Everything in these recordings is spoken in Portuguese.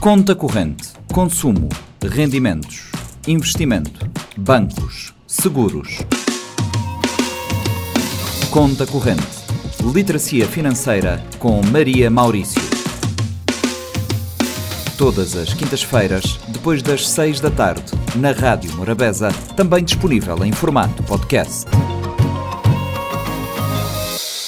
Conta corrente, consumo, rendimentos, investimento, bancos, seguros. Conta corrente, literacia financeira com Maria Maurício. Todas as quintas-feiras, depois das seis da tarde, na Rádio Morabeza, também disponível em formato podcast.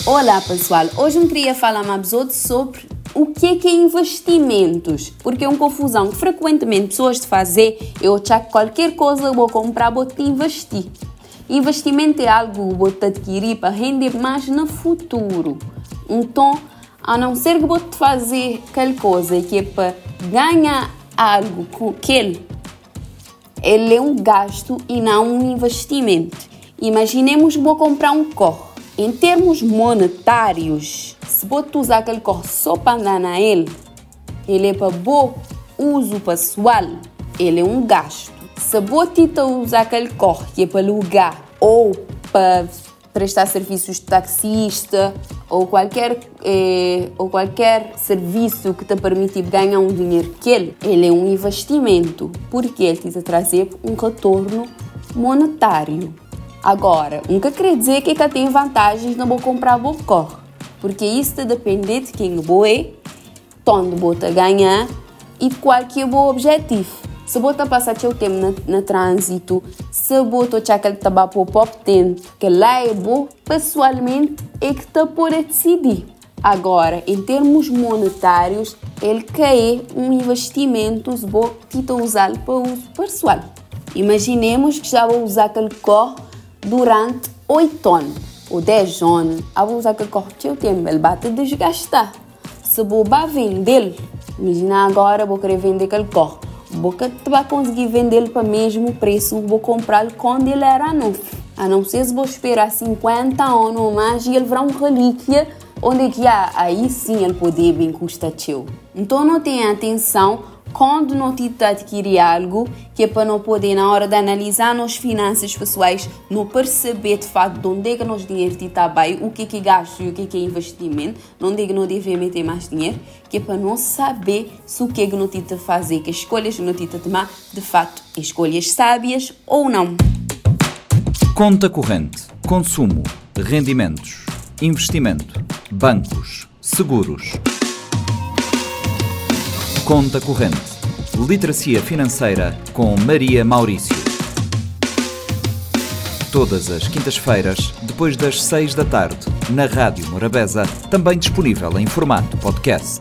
Olá pessoal, hoje eu queria falar mais sobre o que é, que é investimentos? Porque é uma confusão que frequentemente pessoas de fazer, eu achar que qualquer coisa vou comprar, vou te investir. Investimento é algo que vou te adquirir para render mais no futuro. Então, a não ser que vou te fazer aquela coisa que é para ganhar algo com aquele, ele é um gasto e não um investimento. Imaginemos que vou comprar um carro em termos monetários, se você usar aquele corpo só para enganar ele, ele é para bom uso pessoal, ele é um gasto. Se você usar aquele corpo que é para alugar ou para prestar serviços de taxista ou qualquer, eh, ou qualquer serviço que te permite ganhar um dinheiro que ele, ele é um investimento, porque ele te trazer um retorno monetário. Agora, nunca quer dizer que tem vantagens não vou comprar corre, porque isso depende de quem vou é, onde vou ganhar e qual que é o objetivo. Se vou passar seu tempo na, na trânsito, se vou achar que ele está por pouco tempo, que lá é bom, pessoalmente é que está por decidir. Agora, em termos monetários, ele quer um investimento se vou usar para uso pessoal. Imaginemos que já vou usar aquele corpo durante 8 anos ou 10 anos, a usar que corre o tempo, ele bate desgastar. Se vou vender, imagina agora vou querer vender aquele corpo, vou que vai conseguir vender para o mesmo preço, vou comprar quando ele era novo. A não ser se vou esperar 50 anos ou mais e ele virá uma relíquia onde é que há, aí sim ele poder bem custar teu. Então não tenha atenção quando não te adquirir algo, que é para não poder, na hora de analisar nas finanças pessoais, não perceber de fato de onde é que nosso dinheiro está bem, o que é que gasto e o que é que é investimento, onde é que não deve meter mais dinheiro, que é para não saber se o que é que não te fazer, que escolhas não te tomar, de fato, escolhas sábias ou não. Conta corrente, consumo, rendimentos, investimento, bancos, seguros. Conta corrente. Literacia financeira com Maria Maurício. Todas as quintas-feiras, depois das seis da tarde, na Rádio Morabeza, também disponível em formato podcast.